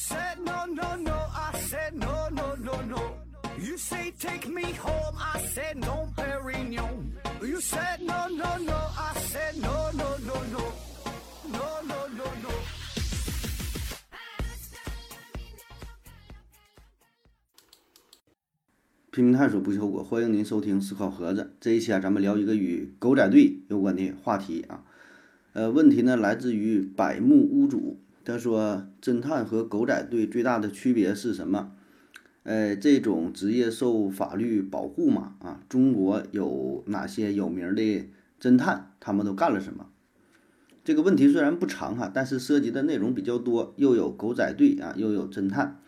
said no, no, no, I said no, no, no, no. You say take me home, I said no, Perignon. You said no, no, no, I said no, no, no, no. No, no, no, no. 拼命探索不求果，欢迎您收听思考盒子。这一期啊，咱们聊一个与狗仔队有关的话题啊。呃，问题呢来自于百目屋主，他说：侦探和狗仔队最大的区别是什么？呃，这种职业受法律保护吗？啊，中国有哪些有名的侦探？他们都干了什么？这个问题虽然不长哈，但是涉及的内容比较多，又有狗仔队啊，又有侦探。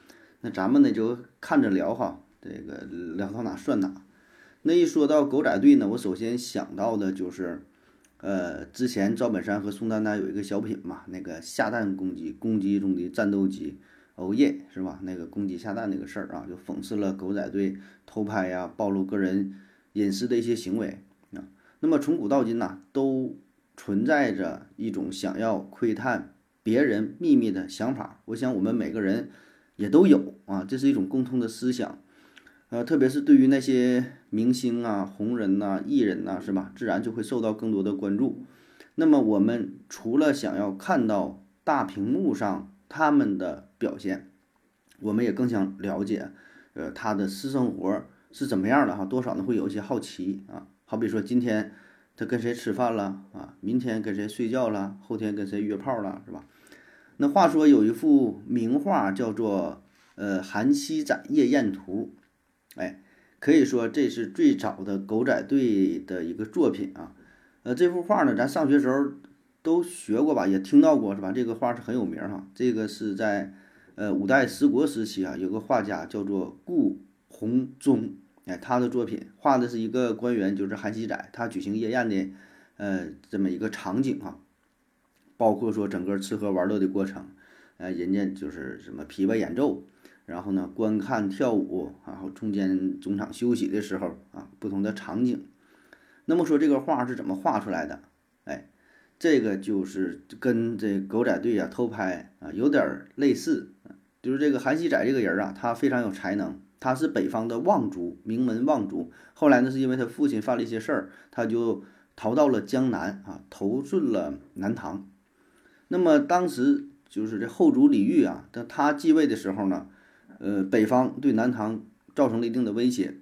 那咱们呢就看着聊哈。这个聊到哪算哪。那一说到狗仔队呢，我首先想到的就是，呃，之前赵本山和宋丹丹有一个小品嘛，那个下蛋公鸡，公鸡中的战斗机，哦耶，是吧？那个公鸡下蛋那个事儿啊，就讽刺了狗仔队偷拍呀、暴露个人隐私的一些行为啊。那么从古到今呐，都存在着一种想要窥探别人秘密的想法。我想我们每个人也都有啊，这是一种共通的思想。呃，特别是对于那些明星啊、红人呐、艺人呐，是吧？自然就会受到更多的关注。那么，我们除了想要看到大屏幕上他们的表现，我们也更想了解，呃，他的私生活是怎么样的哈？多少呢会有一些好奇啊。好比说，今天他跟谁吃饭了啊？明天跟谁睡觉了？后天跟谁约炮了，是吧？那话说有一幅名画叫做《呃韩熙载夜宴图》。哎，可以说这是最早的狗仔队的一个作品啊。呃，这幅画呢，咱上学时候都学过吧，也听到过是吧？这个画是很有名哈。这个是在呃五代十国时期啊，有个画家叫做顾闳中，哎，他的作品画的是一个官员，就是韩熙载，他举行夜宴的呃这么一个场景哈，包括说整个吃喝玩乐的过程，呃，人家就是什么琵琶演奏。然后呢，观看跳舞，然后中间中场休息的时候啊，不同的场景。那么说这个画是怎么画出来的？哎，这个就是跟这狗仔队啊偷拍啊有点类似。就是这个韩熙载这个人啊，他非常有才能，他是北方的望族，名门望族。后来呢，是因为他父亲犯了一些事儿，他就逃到了江南啊，投顺了南唐。那么当时就是这后主李煜啊，他他继位的时候呢。呃，北方对南唐造成了一定的威胁，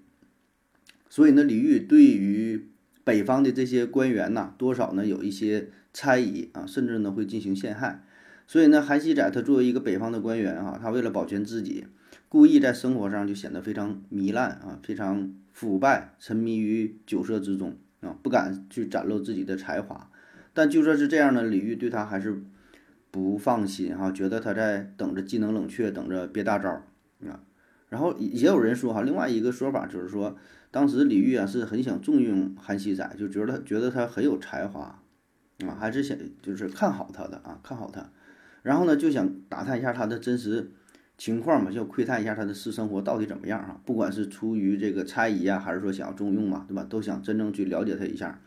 所以呢，李煜对于北方的这些官员呐，多少呢有一些猜疑啊，甚至呢会进行陷害。所以呢，韩熙载他作为一个北方的官员啊，他为了保全自己，故意在生活上就显得非常糜烂啊，非常腐败，沉迷于酒色之中啊，不敢去展露自己的才华。但就算是这样呢，李煜对他还是不放心哈，觉得他在等着技能冷却，等着憋大招。啊，然后也有人说哈，另外一个说法就是说，当时李煜啊是很想重用韩熙载，就觉得觉得他很有才华，啊，还是想就是看好他的啊，看好他，然后呢就想打探一下他的真实情况嘛，就窥探一下他的私生活到底怎么样哈，不管是出于这个猜疑啊，还是说想要重用嘛，对吧？都想真正去了解他一下，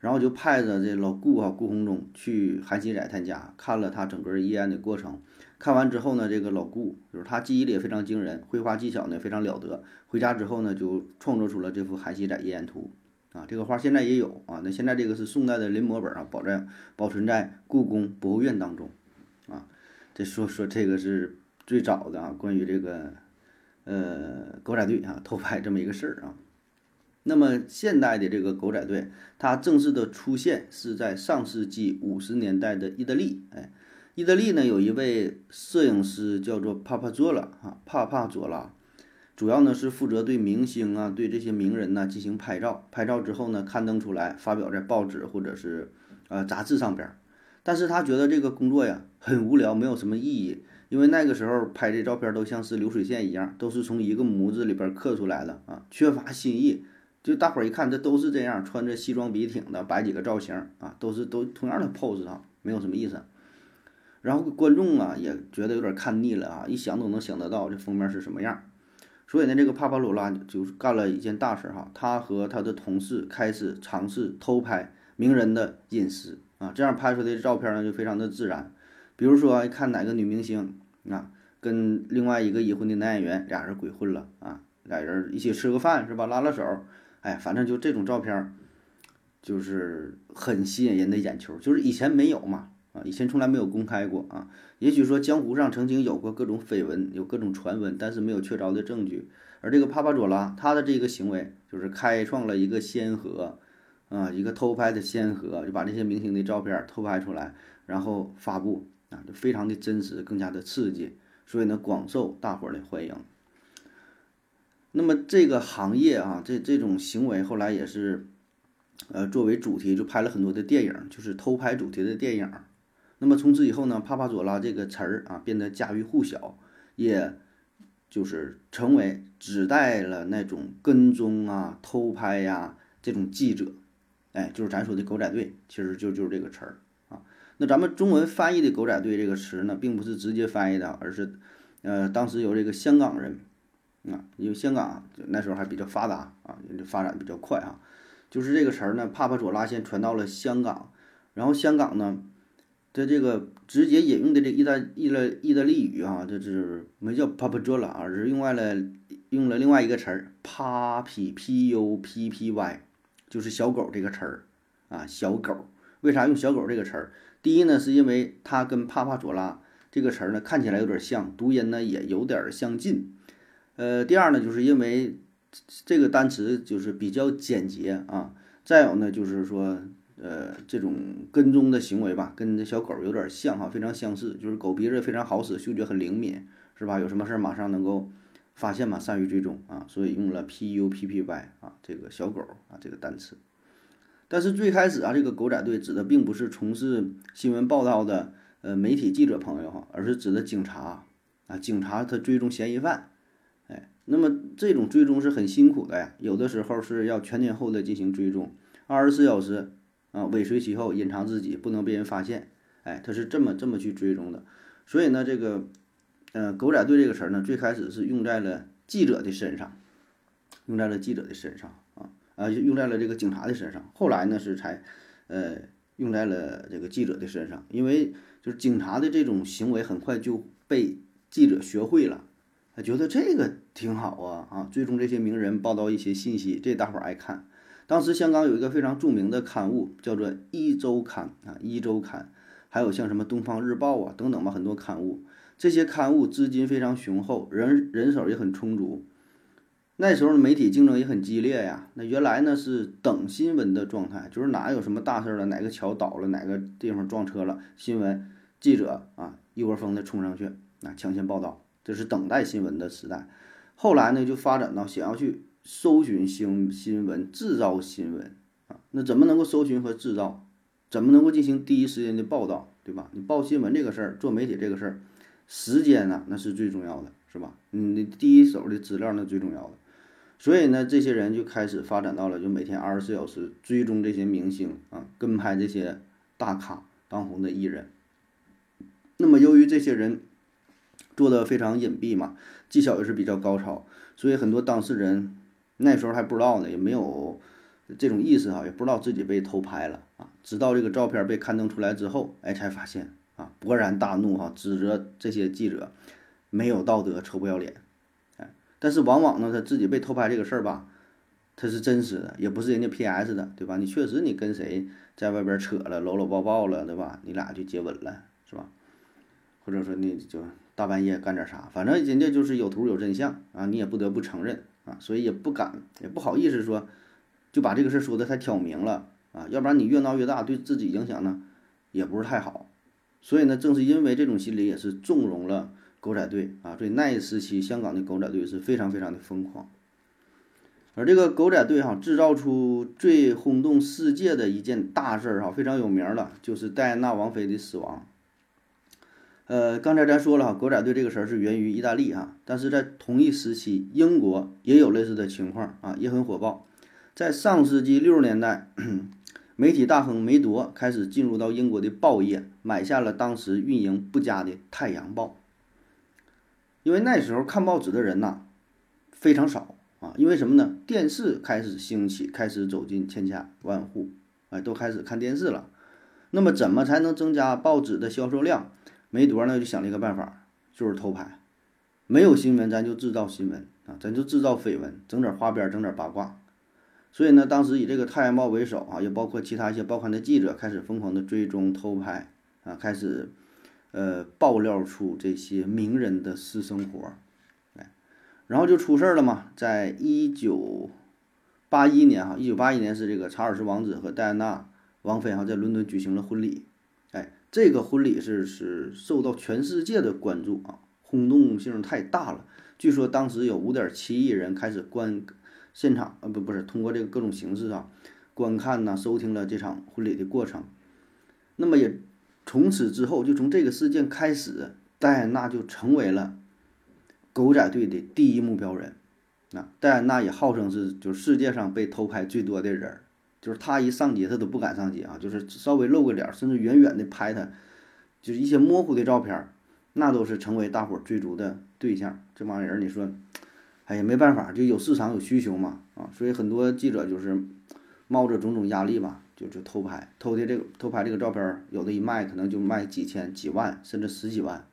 然后就派着这老顾啊顾闳中去韩熙载他家看了他整个夜宴的过程。看完之后呢，这个老顾就是他记忆力也非常惊人，绘画技巧呢非常了得。回家之后呢，就创作出了这幅《韩熙载夜宴图》啊，这个画现在也有啊。那现在这个是宋代的临摹本啊，保在保存在故宫博物院当中啊。这说说这个是最早的啊，关于这个呃狗仔队啊偷拍这么一个事儿啊。那么现代的这个狗仔队，它正式的出现是在上世纪五十年代的意大利，哎。意大利呢有一位摄影师叫做帕帕佐拉啊，帕帕佐拉，主要呢是负责对明星啊、对这些名人呢进行拍照，拍照之后呢刊登出来，发表在报纸或者是呃杂志上边。但是他觉得这个工作呀很无聊，没有什么意义，因为那个时候拍的照片都像是流水线一样，都是从一个模子里边刻出来的啊，缺乏新意。就大伙儿一看，这都是这样，穿着西装笔挺的，摆几个造型啊，都是都同样的 pose 啊，没有什么意思。然后观众啊也觉得有点看腻了啊，一想都能想得到这封面是什么样，所以呢，这个帕帕罗拉就是干了一件大事哈，他和他的同事开始尝试偷拍名人的隐私啊，这样拍出来的照片呢就非常的自然。比如说看哪个女明星啊跟另外一个已婚的男演员俩人鬼混了啊，俩人一起吃个饭是吧？拉拉手，哎，反正就这种照片，就是很吸引人的眼球，就是以前没有嘛。啊，以前从来没有公开过啊。也许说江湖上曾经有过各种绯闻，有各种传闻，但是没有确凿的证据。而这个帕帕佐拉，他的这个行为就是开创了一个先河，啊，一个偷拍的先河，就把这些明星的照片偷拍出来，然后发布啊，就非常的真实，更加的刺激，所以呢，广受大伙儿的欢迎。那么这个行业啊，这这种行为后来也是，呃，作为主题就拍了很多的电影，就是偷拍主题的电影。那么从此以后呢，帕帕佐拉这个词儿啊变得家喻户晓，也就是成为指代了那种跟踪啊、偷拍呀这种记者，哎，就是咱说的狗仔队，其实就就是这个词儿啊。那咱们中文翻译的狗仔队这个词呢，并不是直接翻译的，而是呃当时由这个香港人啊，因为香港那时候还比较发达啊，发展比较快啊，就是这个词儿呢，帕帕佐拉先传到了香港，然后香港呢。在这个直接引用的这意大意大意大利语啊，这是没叫 papajola，而是用外了用了另外一个词儿 puppy p u p p y，就是小狗这个词儿啊，小狗。为啥用小狗这个词儿？第一呢，是因为它跟帕帕佐拉这个词儿呢看起来有点像，读音呢也有点相近。呃，第二呢，就是因为这个单词就是比较简洁啊。再有呢，就是说。呃，这种跟踪的行为吧，跟这小狗有点像哈，非常相似，就是狗鼻子非常好使，嗅觉很灵敏，是吧？有什么事儿马上能够发现嘛，善于追踪啊，所以用了 P U P P Y 啊，这个小狗啊这个单词。但是最开始啊，这个狗仔队指的并不是从事新闻报道的呃媒体记者朋友哈，而是指的警察啊，警察他追踪嫌疑犯，哎，那么这种追踪是很辛苦的呀，有的时候是要全天候的进行追踪，二十四小时。啊，尾随其后，隐藏自己，不能被人发现。哎，他是这么这么去追踪的。所以呢，这个，呃，狗仔队这个词儿呢，最开始是用在了记者的身上，用在了记者的身上啊啊，用在了这个警察的身上。后来呢，是才，呃，用在了这个记者的身上，因为就是警察的这种行为很快就被记者学会了，他觉得这个挺好啊啊，追踪这些名人，报道一些信息，这大伙儿爱看。当时香港有一个非常著名的刊物，叫做《一周刊》啊，《一周刊》，还有像什么《东方日报》啊等等吧，很多刊物。这些刊物资金非常雄厚，人人手也很充足。那时候的媒体竞争也很激烈呀。那原来呢是等新闻的状态，就是哪有什么大事了，哪个桥倒了，哪个地方撞车了，新闻记者啊一窝蜂的冲上去，啊抢先报道，这是等待新闻的时代。后来呢就发展到想要去。搜寻新新闻，制造新闻啊，那怎么能够搜寻和制造？怎么能够进行第一时间的报道，对吧？你报新闻这个事儿，做媒体这个事儿，时间呢，那是最重要的，是吧？你的第一手的资料那最重要的。所以呢，这些人就开始发展到了，就每天二十四小时追踪这些明星啊，跟拍这些大咖当红的艺人。那么由于这些人做的非常隐蔽嘛，技巧也是比较高超，所以很多当事人。那时候还不知道呢，也没有这种意识哈，也不知道自己被偷拍了啊。直到这个照片被刊登出来之后，哎，才发现啊，勃然大怒哈，指责这些记者没有道德、臭不要脸。哎，但是往往呢，他自己被偷拍这个事儿吧，他是真实的，也不是人家 PS 的，对吧？你确实你跟谁在外边扯了、搂搂抱抱了，对吧？你俩就接吻了，是吧？或者说你就大半夜干点啥，反正人家就是有图有真相啊，你也不得不承认。啊，所以也不敢，也不好意思说，就把这个事儿说的太挑明了啊，要不然你越闹越大，对自己影响呢，也不是太好。所以呢，正是因为这种心理，也是纵容了狗仔队啊。所以那一时期，香港的狗仔队是非常非常的疯狂。而这个狗仔队哈，制造出最轰动世界的一件大事儿哈，非常有名了，就是戴安娜王妃的死亡。呃，刚才咱说了哈，狗仔队这个词儿是源于意大利哈，但是在同一时期，英国也有类似的情况啊，也很火爆。在上世纪六十年代，媒体大亨梅铎开始进入到英国的报业，买下了当时运营不佳的《太阳报》，因为那时候看报纸的人呐非常少啊，因为什么呢？电视开始兴起，开始走进千家万户，哎，都开始看电视了。那么，怎么才能增加报纸的销售量？梅铎呢就想了一个办法，就是偷拍没有新闻咱就制造新闻啊，咱就制造绯闻，整点花边，整点八卦。所以呢，当时以这个《太阳报》为首啊，也包括其他一些报刊的记者开始疯狂的追踪偷拍啊，开始呃爆料出这些名人的私生活，哎，然后就出事儿了嘛。在一九八一年哈，一九八一年是这个查尔斯王子和戴安娜王妃哈在伦敦举行了婚礼，这个婚礼是是受到全世界的关注啊，轰动性太大了。据说当时有五点七亿人开始观。现场啊不不是通过这个各种形式啊，观看呐收听了这场婚礼的过程，那么也从此之后就从这个事件开始，戴安娜就成为了狗仔队的第一目标人。啊，戴安娜也号称是就世界上被偷拍最多的人，就是他一上街他都不敢上街啊，就是稍微露个脸，甚至远远的拍他，就是一些模糊的照片，那都是成为大伙追逐的对象。这帮人你说。哎呀，没办法，就有市场有需求嘛，啊，所以很多记者就是冒着种种压力吧，就就偷拍，偷的这个偷拍这个照片，有的一卖可能就卖几千、几万，甚至十几万，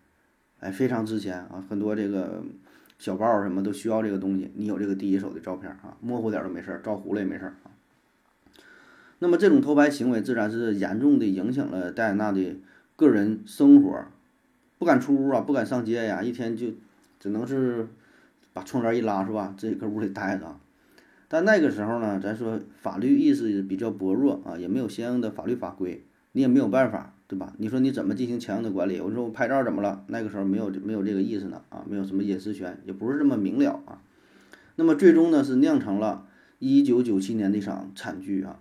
哎，非常值钱啊！很多这个小报什么都需要这个东西，你有这个第一手的照片啊，模糊点都没事儿，照糊了也没事儿啊。那么这种偷拍行为自然是严重的影响了戴安娜的个人生活，不敢出屋啊，不敢上街呀，一天就只能是。把窗帘一拉是吧？自己搁屋里待着。但那个时候呢，咱说法律意识比较薄弱啊，也没有相应的法律法规，你也没有办法，对吧？你说你怎么进行强硬的管理？我说我拍照怎么了？那个时候没有没有这个意思呢啊，没有什么隐私权，也不是这么明了啊。那么最终呢，是酿成了一九九七年的一场惨剧啊，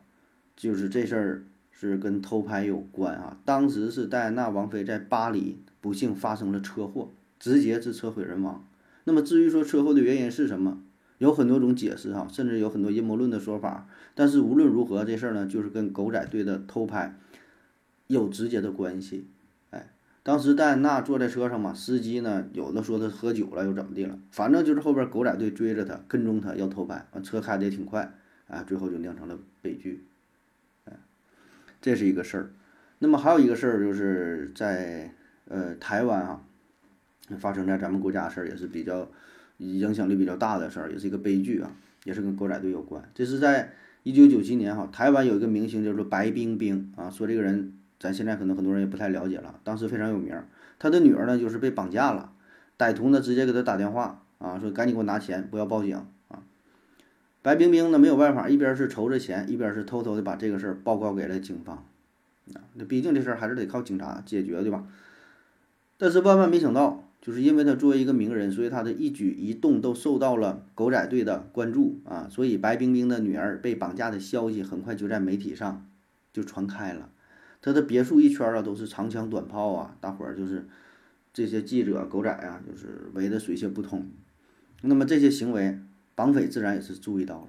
就是这事儿是跟偷拍有关啊。当时是戴安娜王妃在巴黎不幸发生了车祸，直接是车毁人亡。那么至于说车祸的原因是什么，有很多种解释哈，甚至有很多阴谋论的说法。但是无论如何，这事儿呢，就是跟狗仔队的偷拍有直接的关系。哎，当时戴安娜坐在车上嘛，司机呢有的说他喝酒了又怎么地了，反正就是后边狗仔队追着他跟踪他要偷拍，完车开的也挺快，啊，最后就酿成了悲剧。这是一个事儿。那么还有一个事儿就是在呃台湾啊。发生在咱们国家的事儿也是比较影响力比较大的事儿，也是一个悲剧啊，也是跟狗仔队有关。这是在一九九七年哈，台湾有一个明星叫做白冰冰啊，说这个人咱现在可能很多人也不太了解了，当时非常有名。他的女儿呢就是被绑架了，歹徒呢直接给他打电话啊，说赶紧给我拿钱，不要报警。白冰冰呢没有办法，一边是筹着钱，一边是偷偷的把这个事儿报告给了警方啊。那毕竟这事儿还是得靠警察解决对吧？但是万万没想到。就是因为他作为一个名人，所以他的一举一动都受到了狗仔队的关注啊，所以白冰冰的女儿被绑架的消息很快就在媒体上就传开了。他的别墅一圈啊都是长枪短炮啊，大伙儿就是这些记者狗仔啊，就是围得水泄不通。那么这些行为，绑匪自然也是注意到了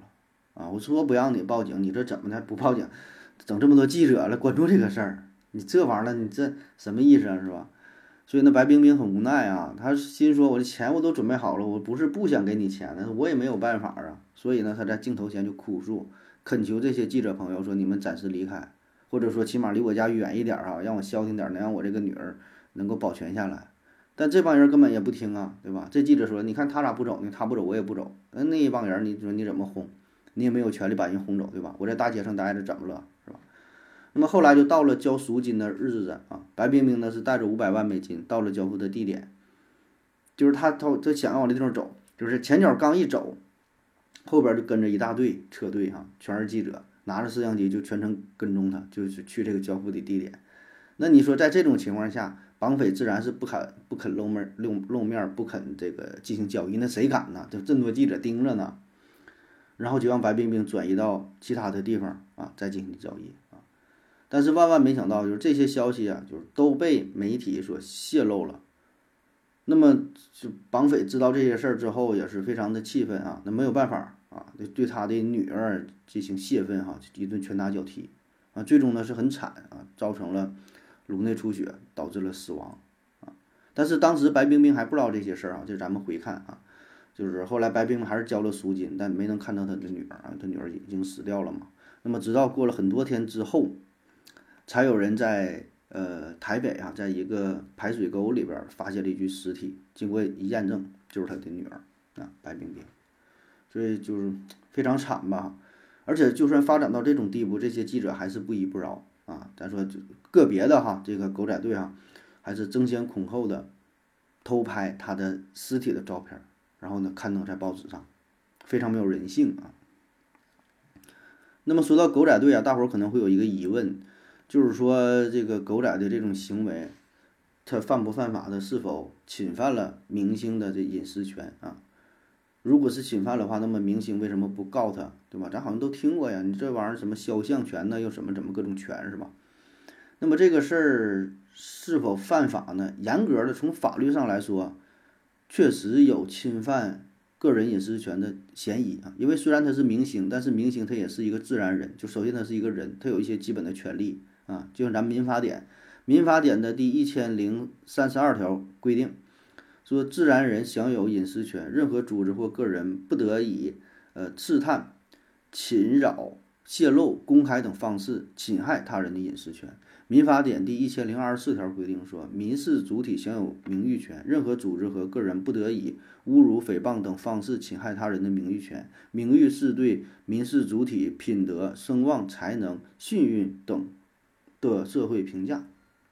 啊。我说不让你报警，你这怎么的不报警，整这么多记者来关注这个事儿，你这玩意儿你这什么意思啊，是吧？所以那白冰冰很无奈啊，她心说：“我的钱我都准备好了，我不是不想给你钱呢，我也没有办法啊。”所以呢，她在镜头前就哭诉，恳求这些记者朋友说：“你们暂时离开，或者说起码离我家远一点啊，让我消停点，能让我这个女儿能够保全下来。”但这帮人根本也不听啊，对吧？这记者说：“你看他咋不走呢？他不走，我也不走。那那一帮人，你说你怎么轰？你也没有权利把人轰走，对吧？我在大街上待着怎么了？”是吧那么后来就到了交赎金的日子啊，白冰冰呢是带着五百万美金到了交付的地点，就是他他他想要往那地方走，就是前脚刚一走，后边就跟着一大队车队哈，全是记者，拿着摄像机就全程跟踪他，就是去这个交付的地点。那你说在这种情况下，绑匪自然是不肯不肯露面露露面，不肯这个进行交易，那谁敢呢？就这么多记者盯着呢，然后就让白冰冰转移到其他的地方啊，再进行交易啊。但是万万没想到，就是这些消息啊，就是都被媒体所泄露了。那么，就绑匪知道这些事儿之后，也是非常的气愤啊。那没有办法啊，就对他的女儿进行泄愤哈，一顿拳打脚踢啊。最终呢是很惨啊，造成了颅内出血，导致了死亡啊。但是当时白冰冰还不知道这些事儿啊，就咱们回看啊，就是后来白冰冰还是交了赎金，但没能看到他的女儿啊，他女儿已经死掉了嘛。那么直到过了很多天之后。才有人在呃，台北啊，在一个排水沟里边发现了一具尸体，经过一验证，就是他的女儿啊，白冰冰，所以就是非常惨吧。而且就算发展到这种地步，这些记者还是不依不饶啊。咱说就个别的哈，这个狗仔队啊，还是争先恐后的偷拍他的尸体的照片，然后呢刊登在报纸上，非常没有人性啊。那么说到狗仔队啊，大伙儿可能会有一个疑问。就是说，这个狗仔的这种行为，他犯不犯法的？是否侵犯了明星的这隐私权啊？如果是侵犯的话，那么明星为什么不告他，对吧？咱好像都听过呀，你这玩意儿什么肖像权呢？又什么怎么各种权是吧？那么这个事儿是否犯法呢？严格的从法律上来说，确实有侵犯个人隐私权的嫌疑啊。因为虽然他是明星，但是明星他也是一个自然人，就首先他是一个人，他有一些基本的权利。啊，就像咱们民法典，民法典的第一千零三十二条规定，说自然人享有隐私权，任何组织或个人不得以呃刺探、侵扰、泄露、公开等方式侵害他人的隐私权。民法典第一千零二十四条规定说，民事主体享有名誉权，任何组织和个人不得以侮辱、诽谤等方式侵害他人的名誉权。名誉是对民事主体品德、声望、才能、信誉等。的社会评价，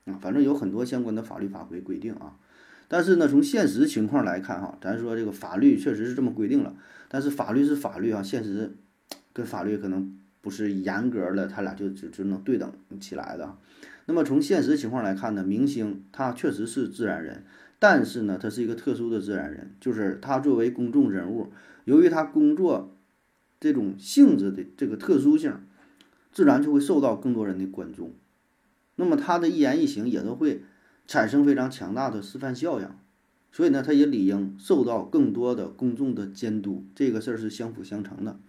啊，反正有很多相关的法律法规规定啊，但是呢，从现实情况来看哈，咱说这个法律确实是这么规定了，但是法律是法律啊，现实跟法律可能不是严格的，他俩就只只能对等起来的。那么从现实情况来看呢，明星他确实是自然人，但是呢，他是一个特殊的自然人，就是他作为公众人物，由于他工作这种性质的这个特殊性，自然就会受到更多人的关注。那么他的一言一行也都会产生非常强大的示范效应，所以呢，他也理应受到更多的公众的监督，这个事儿是相辅相成的。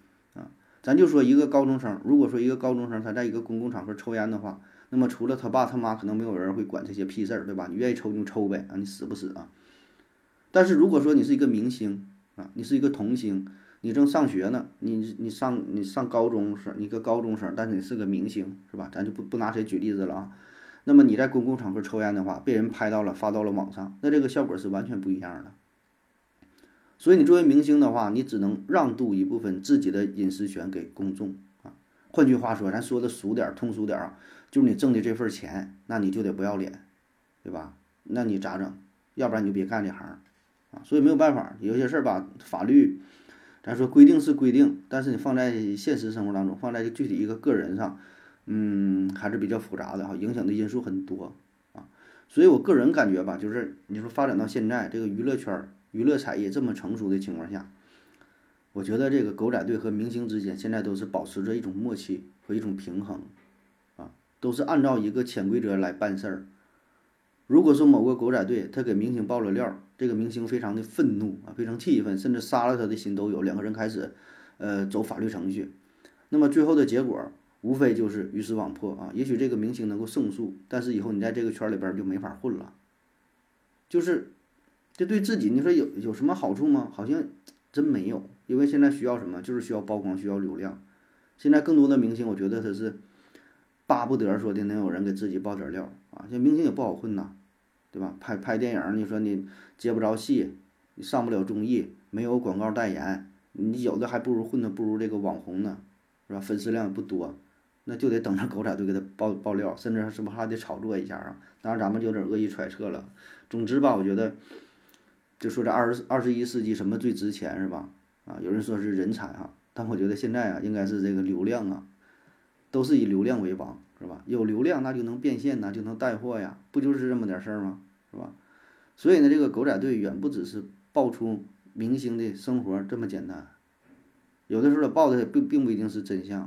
咱就说一个高中生，如果说一个高中生他在一个公共场合抽烟的话，那么除了他爸他妈，可能没有人会管这些屁事儿，对吧？你愿意抽就抽呗，啊，你死不死啊？但是如果说你是一个明星啊，你是一个童星。你正上学呢，你你上你上高中生，你个高中生，但是你是个明星，是吧？咱就不不拿谁举例子了啊。那么你在公共场合抽烟的话，被人拍到了，发到了网上，那这个效果是完全不一样的。所以你作为明星的话，你只能让渡一部分自己的隐私权给公众啊。换句话说，咱说的俗点、通俗点啊，就是你挣的这份钱，那你就得不要脸，对吧？那你咋整？要不然你就别干这行啊。所以没有办法，有些事儿吧，法律。咱说规定是规定，但是你放在现实生活当中，放在具体一个个人上，嗯，还是比较复杂的哈，影响的因素很多啊。所以我个人感觉吧，就是你说发展到现在这个娱乐圈、娱乐产业这么成熟的情况下，我觉得这个狗仔队和明星之间现在都是保持着一种默契和一种平衡啊，都是按照一个潜规则来办事儿。如果说某个狗仔队他给明星爆了料，这个明星非常的愤怒啊，非常气愤，甚至杀了他的心都有。两个人开始，呃，走法律程序。那么最后的结果无非就是鱼死网破啊。也许这个明星能够胜诉，但是以后你在这个圈里边就没法混了。就是，这对自己你说有有什么好处吗？好像真没有，因为现在需要什么？就是需要曝光，需要流量。现在更多的明星，我觉得他是巴不得说的能有人给自己爆点料啊。这明星也不好混呐。对吧？拍拍电影，你说你接不着戏，你上不了综艺，没有广告代言，你有的还不如混的不如这个网红呢，是吧？粉丝量也不多，那就得等着狗仔队给他爆爆料，甚至是不还得炒作一下啊？当然咱们就有点恶意揣测了。总之吧，我觉得，就说这二十二十一世纪什么最值钱是吧？啊，有人说是人才哈，但我觉得现在啊，应该是这个流量啊，都是以流量为王。是吧？有流量那就能变现呐，就能带货呀，不就是这么点事儿吗？是吧？所以呢，这个狗仔队远不只是爆出明星的生活这么简单，有的时候他爆的并并不一定是真相，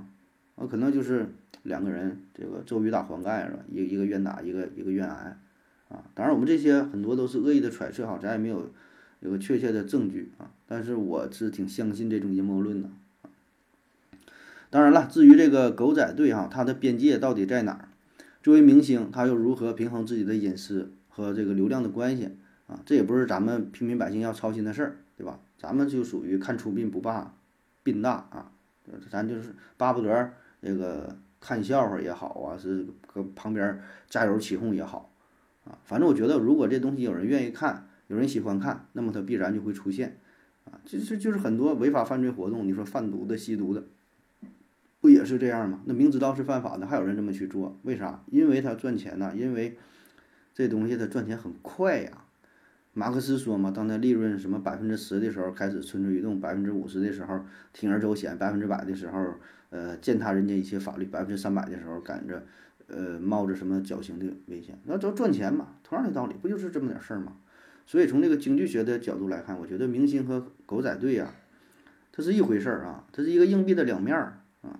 啊，可能就是两个人这个周瑜打黄盖是吧？一一个愿打，一个一个愿挨，啊，当然我们这些很多都是恶意的揣测哈，咱也没有有个确切的证据啊，但是我是挺相信这种阴谋论的。当然了，至于这个狗仔队哈，它的边界到底在哪儿？作为明星，他又如何平衡自己的隐私和这个流量的关系啊？这也不是咱们平民百姓要操心的事儿，对吧？咱们就属于看出殡不怕殡大啊，咱就是巴不得这个看笑话也好啊，是搁旁边加油起哄也好啊，反正我觉得如果这东西有人愿意看，有人喜欢看，那么它必然就会出现啊。其实就是很多违法犯罪活动，你说贩毒的、吸毒的，不也是这样吗？那明知道是犯法的，还有人这么去做，为啥？因为他赚钱呐，因为这东西它赚钱很快呀。马克思说嘛，当他利润什么百分之十的时候，开始蠢蠢欲动；百分之五十的时候，铤而走险；百分之百的时候，呃，践踏人家一些法律；百分之三百的时候，赶着，呃，冒着什么绞刑的危险。那都赚钱嘛，同样的道理，不就是这么点事儿吗？所以从这个经济学的角度来看，我觉得明星和狗仔队呀，它是一回事儿啊，它是一个硬币的两面儿啊。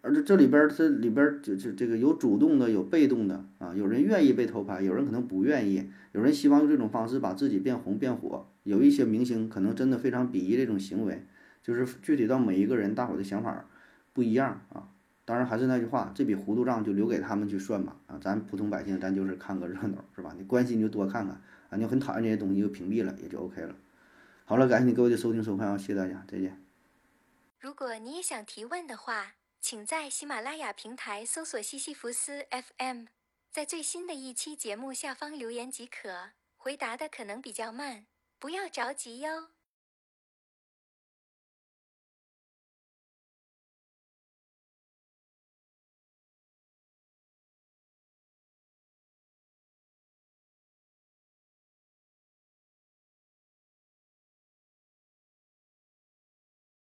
而这这里边儿，这里边儿就就这个有主动的，有被动的啊。有人愿意被偷拍，有人可能不愿意。有人希望用这种方式把自己变红变火。有一些明星可能真的非常鄙夷这种行为，就是具体到每一个人，大伙的想法不一样啊。当然还是那句话，这笔糊涂账就留给他们去算吧啊。咱普通百姓，咱就是看个热闹，是吧？你关心就多看看啊。你很讨厌这些东西就屏蔽了，也就 OK 了。好了，感谢你各位的收听收看啊，谢谢大家，再见。如果你也想提问的话。请在喜马拉雅平台搜索西西弗斯 FM，在最新的一期节目下方留言即可。回答的可能比较慢，不要着急哟。